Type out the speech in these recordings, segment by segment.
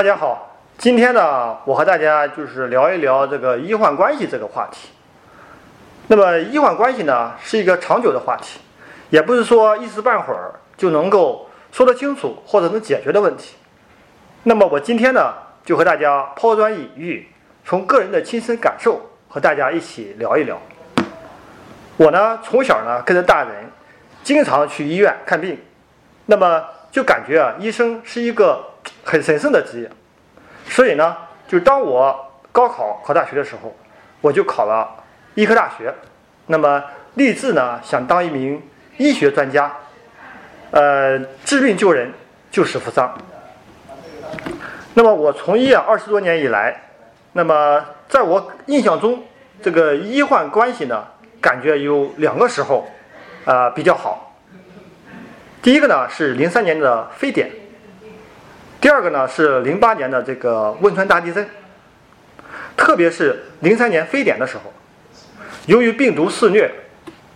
大家好，今天呢，我和大家就是聊一聊这个医患关系这个话题。那么，医患关系呢，是一个长久的话题，也不是说一时半会儿就能够说得清楚或者能解决的问题。那么，我今天呢，就和大家抛砖引玉，从个人的亲身感受和大家一起聊一聊。我呢，从小呢跟着大人，经常去医院看病，那么就感觉啊，医生是一个。很神圣的职业，所以呢，就当我高考考大学的时候，我就考了医科大学，那么立志呢想当一名医学专家，呃，治病救人，救死扶伤。那么我从医啊二十多年以来，那么在我印象中，这个医患关系呢，感觉有两个时候，啊比较好。第一个呢是零三年的非典。第二个呢是零八年的这个汶川大地震，特别是零三年非典的时候，由于病毒肆虐，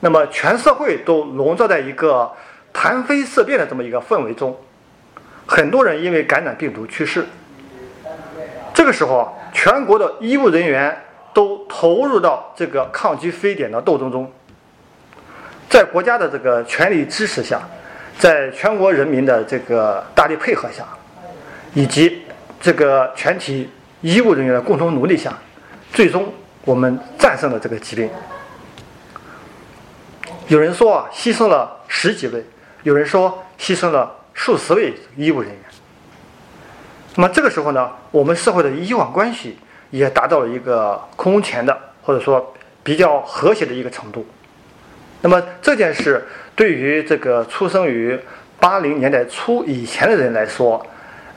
那么全社会都笼罩在一个谈非色变的这么一个氛围中，很多人因为感染病毒去世。这个时候啊，全国的医务人员都投入到这个抗击非典的斗争中，在国家的这个全力支持下，在全国人民的这个大力配合下。以及这个全体医务人员的共同努力下，最终我们战胜了这个疾病。有人说啊，牺牲了十几位；有人说牺牲了数十位医务人员。那么这个时候呢，我们社会的医患关系也达到了一个空前的或者说比较和谐的一个程度。那么这件事对于这个出生于八零年代初以前的人来说，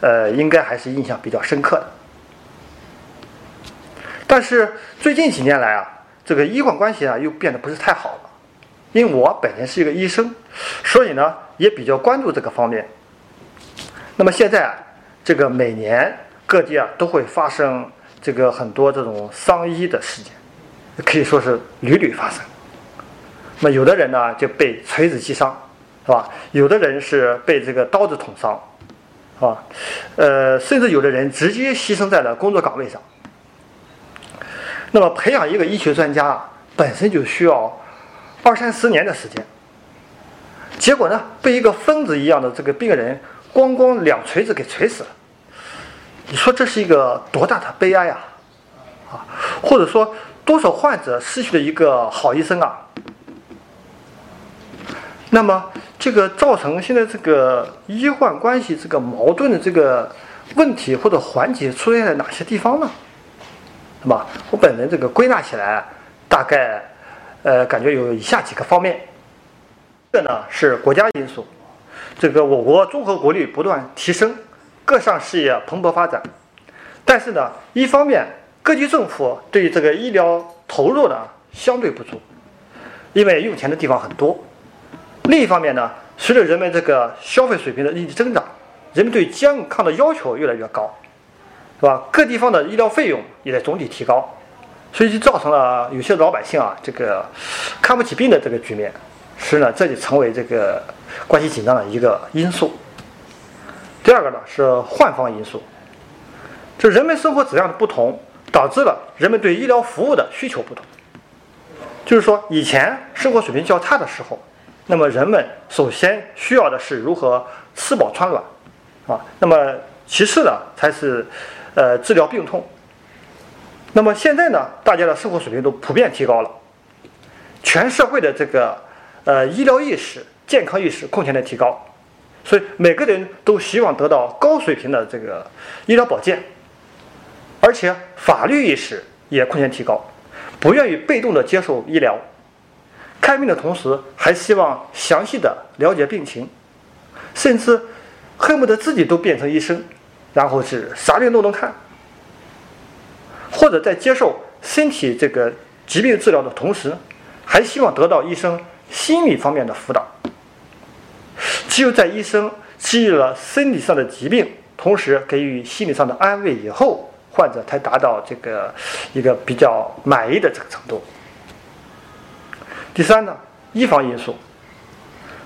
呃，应该还是印象比较深刻的。但是最近几年来啊，这个医患关系啊又变得不是太好了。因为我本人是一个医生，所以呢也比较关注这个方面。那么现在啊，这个每年各地啊都会发生这个很多这种伤医的事件，可以说是屡屡发生。那有的人呢就被锤子击伤，是吧？有的人是被这个刀子捅伤。啊，呃，甚至有的人直接牺牲在了工作岗位上。那么，培养一个医学专家啊本身就需要二三十年的时间。结果呢，被一个疯子一样的这个病人咣咣两锤子给锤死了。你说这是一个多大的悲哀啊！啊，或者说多少患者失去了一个好医生啊？那么，这个造成现在这个医患关系这个矛盾的这个问题或者环节出现在哪些地方呢？是吧？我本人这个归纳起来，大概呃感觉有以下几个方面。这呢是国家因素，这个我国综合国力不断提升，各项事业蓬勃发展。但是呢，一方面各级政府对这个医疗投入呢相对不足，因为用钱的地方很多。另一方面呢，随着人们这个消费水平的日益增长，人们对健康的要求越来越高，是吧？各地方的医疗费用也在总体提高，所以就造成了有些老百姓啊，这个看不起病的这个局面，是呢，这就成为这个关系紧张的一个因素。第二个呢是换方因素，就人们生活质量的不同，导致了人们对医疗服务的需求不同。就是说，以前生活水平较差的时候。那么人们首先需要的是如何吃饱穿暖，啊，那么其次呢才是，呃，治疗病痛。那么现在呢，大家的生活水平都普遍提高了，全社会的这个呃医疗意识、健康意识空前的提高，所以每个人都希望得到高水平的这个医疗保健，而且法律意识也空前提高，不愿意被动的接受医疗。看病的同时，还希望详细的了解病情，甚至恨不得自己都变成医生，然后是啥病都能看。或者在接受身体这个疾病治疗的同时，还希望得到医生心理方面的辅导。只有在医生治愈了身体上的疾病，同时给予心理上的安慰以后，患者才达到这个一个比较满意的这个程度。第三呢，医防因素。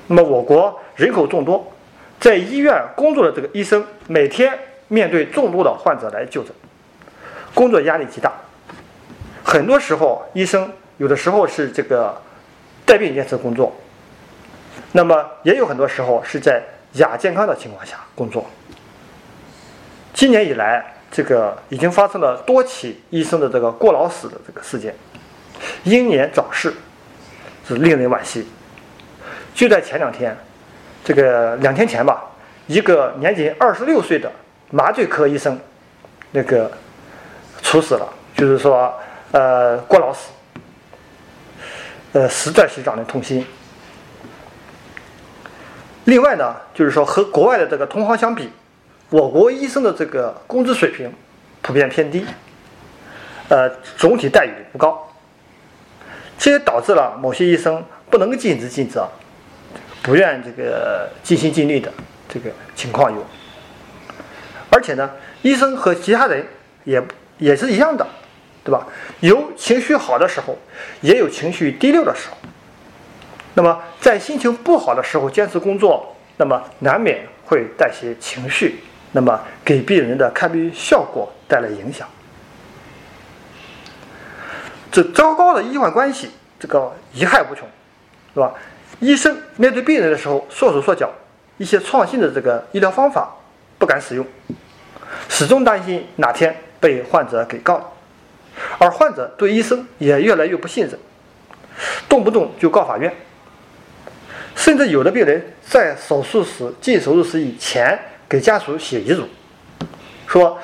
那么我国人口众多，在医院工作的这个医生，每天面对众多的患者来就诊，工作压力极大。很多时候，医生有的时候是这个带病坚持工作，那么也有很多时候是在亚健康的情况下工作。今年以来，这个已经发生了多起医生的这个过劳死的这个事件，英年早逝，令人惋惜。就在前两天，这个两天前吧，一个年仅二十六岁的麻醉科医生，那个猝死了，就是说。呃，过劳死，呃，实在是让人痛心。另外呢，就是说和国外的这个同行相比，我国医生的这个工资水平普遍偏低，呃，总体待遇不高，这也导致了某些医生不能尽职尽责，不愿这个尽心尽力的这个情况有。而且呢，医生和其他人也也是一样的。对吧？有情绪好的时候，也有情绪低落的时候。那么，在心情不好的时候坚持工作，那么难免会带些情绪，那么给病人的看病效果带来影响。这糟糕的医患关系，这个贻害无穷，是吧？医生面对病人的时候缩手缩脚，一些创新的这个医疗方法不敢使用，始终担心哪天被患者给告。而患者对医生也越来越不信任，动不动就告法院，甚至有的病人在手术室进手术室以前给家属写遗嘱，说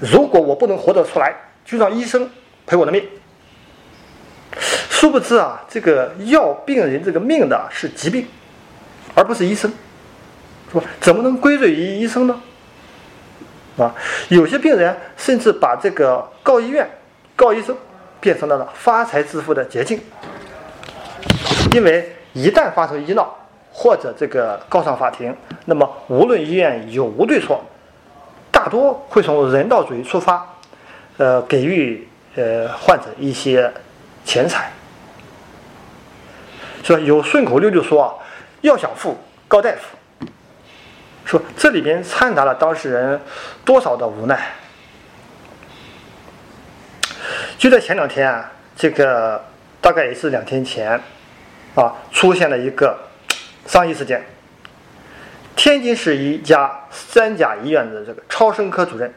如果我不能活得出来，就让医生赔我的命。殊不知啊，这个要病人这个命的是疾病，而不是医生，是吧？怎么能归罪于医生呢？啊，有些病人甚至把这个告医院。告医生变成了发财致富的捷径，因为一旦发生医闹或者这个告上法庭，那么无论医院有无对错，大多会从人道主义出发，呃，给予呃患者一些钱财。说有顺口溜就说啊，要想富告大夫。说这里边掺杂了当事人多少的无奈。就在前两天啊，这个大概也是两天前，啊，出现了一个伤医事件。天津市一家三甲医院的这个超声科主任，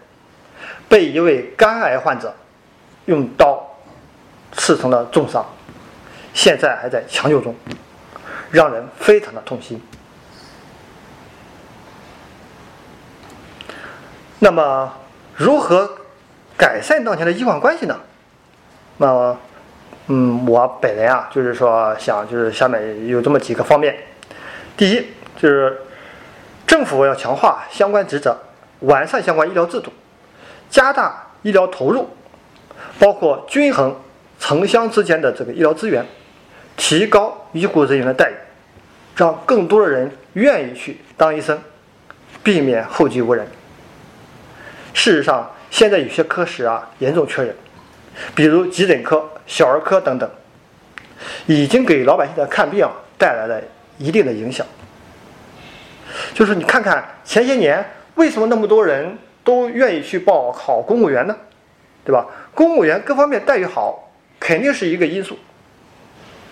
被一位肝癌患者用刀刺成了重伤，现在还在抢救中，让人非常的痛心。那么，如何改善当前的医患关系呢？那，嗯，我本人啊，就是说想，就是下面有这么几个方面。第一，就是政府要强化相关职责，完善相关医疗制度，加大医疗投入，包括均衡城乡之间的这个医疗资源，提高医护人员的待遇，让更多的人愿意去当医生，避免后继无人。事实上，现在有些科室啊，严重缺人。比如急诊科、小儿科等等，已经给老百姓的看病带来了一定的影响。就是你看看前些年，为什么那么多人都愿意去报考公务员呢？对吧？公务员各方面待遇好，肯定是一个因素，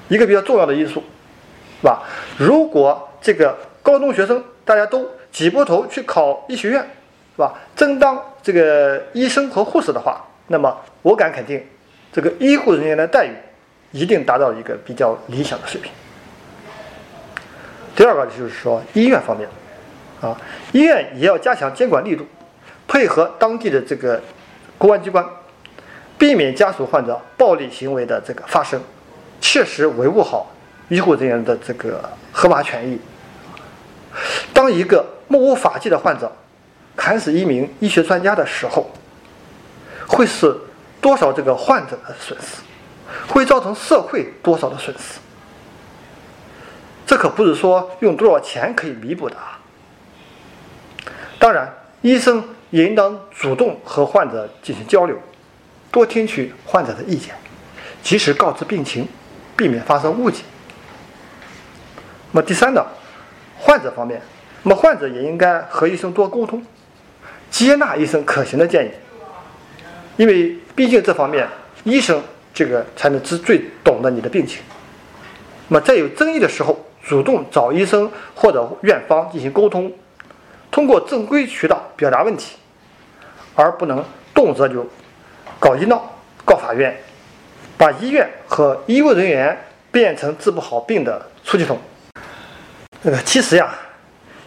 一个比较重要的因素，是吧？如果这个高中学生大家都挤破头去考医学院，是吧？争当这个医生和护士的话，那么。我敢肯定，这个医护人员的待遇一定达到一个比较理想的水平。第二个就是说，医院方面，啊，医院也要加强监管力度，配合当地的这个公安机关，避免家属患者暴力行为的这个发生，切实维护好医护人员的这个合法权益。当一个目无法纪的患者砍死一名医学专家的时候，会是。多少这个患者的损失，会造成社会多少的损失？这可不是说用多少钱可以弥补的啊！当然，医生也应当主动和患者进行交流，多听取患者的意见，及时告知病情，避免发生误解。那么第三呢，患者方面，那么患者也应该和医生多沟通，接纳医生可行的建议，因为毕竟这方面医生这个才能知最懂得你的病情。那么在有争议的时候，主动找医生或者院方进行沟通，通过正规渠道表达问题，而不能动辄就搞医闹、告法院，把医院和医务人员变成治不好病的出气筒。那个其实呀，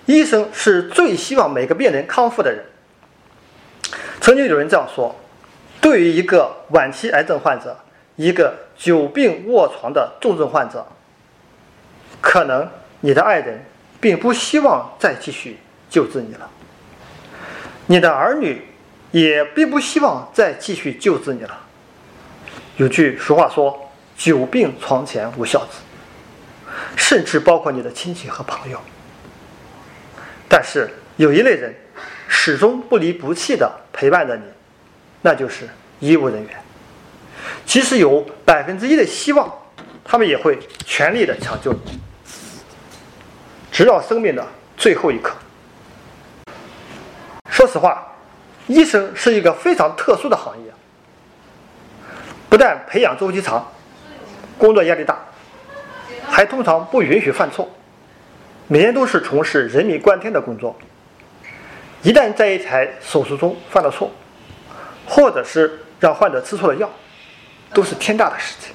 医生是最希望每个病人康复的人。曾经有人这样说：，对于一个晚期癌症患者，一个久病卧床的重症患者。可能你的爱人并不希望再继续救治你了，你的儿女也并不希望再继续救治你了。有句俗话说：“久病床前无孝子”，甚至包括你的亲戚和朋友。但是有一类人始终不离不弃的陪伴着你，那就是医务人员。即使有百分之一的希望，他们也会全力的抢救你。直到生命的最后一刻。说实话，医生是一个非常特殊的行业，不但培养周期长，工作压力大，还通常不允许犯错，每天都是从事人命关天的工作。一旦在一台手术中犯了错，或者是让患者吃错了药，都是天大的事情。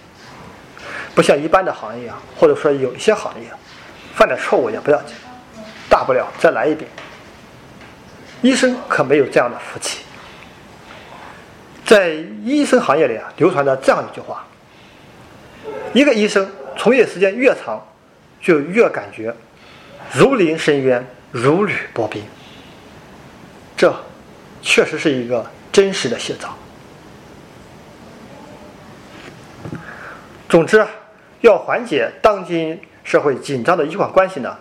不像一般的行业啊，或者说有一些行业。犯点错误也不要紧，大不了再来一遍。医生可没有这样的福气。在医生行业里啊，流传着这样一句话：一个医生从业时间越长，就越感觉如临深渊，如履薄冰。这确实是一个真实的写照。总之，要缓解当今。社会紧张的医患关系呢，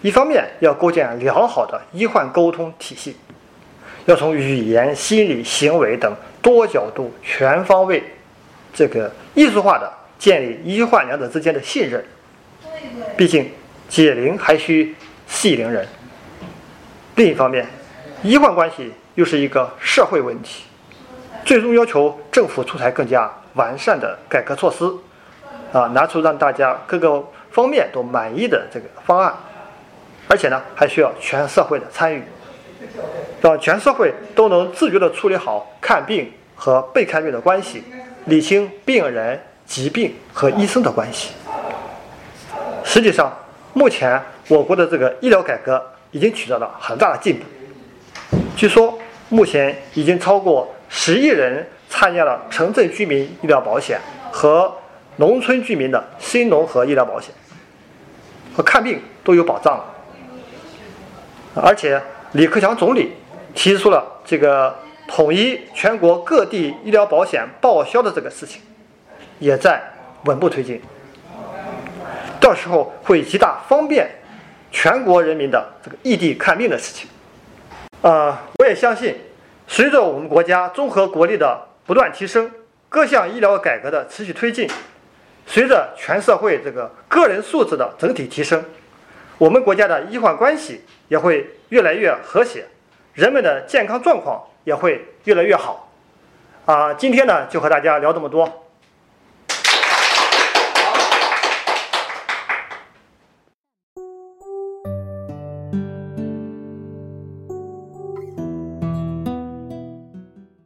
一方面要构建良好的医患沟通体系，要从语言、心理、行为等多角度、全方位、这个艺术化的建立医患两者之间的信任。毕竟解铃还需系铃人。另一方面，医患关系又是一个社会问题，最终要求政府出台更加完善的改革措施，啊，拿出让大家各个。方面都满意的这个方案，而且呢，还需要全社会的参与，让全社会都能自觉地处理好看病和被看病的关系，理清病人、疾病和医生的关系。实际上，目前我国的这个医疗改革已经取得了很大的进步。据说，目前已经超过十亿人参加了城镇居民医疗保险和农村居民的新农合医疗保险。和看病都有保障了，而且李克强总理提出了这个统一全国各地医疗保险报销的这个事情，也在稳步推进。到时候会极大方便全国人民的这个异地看病的事情。啊，我也相信，随着我们国家综合国力的不断提升，各项医疗改革的持续推进。随着全社会这个个人素质的整体提升，我们国家的医患关系也会越来越和谐，人们的健康状况也会越来越好。啊，今天呢就和大家聊这么多。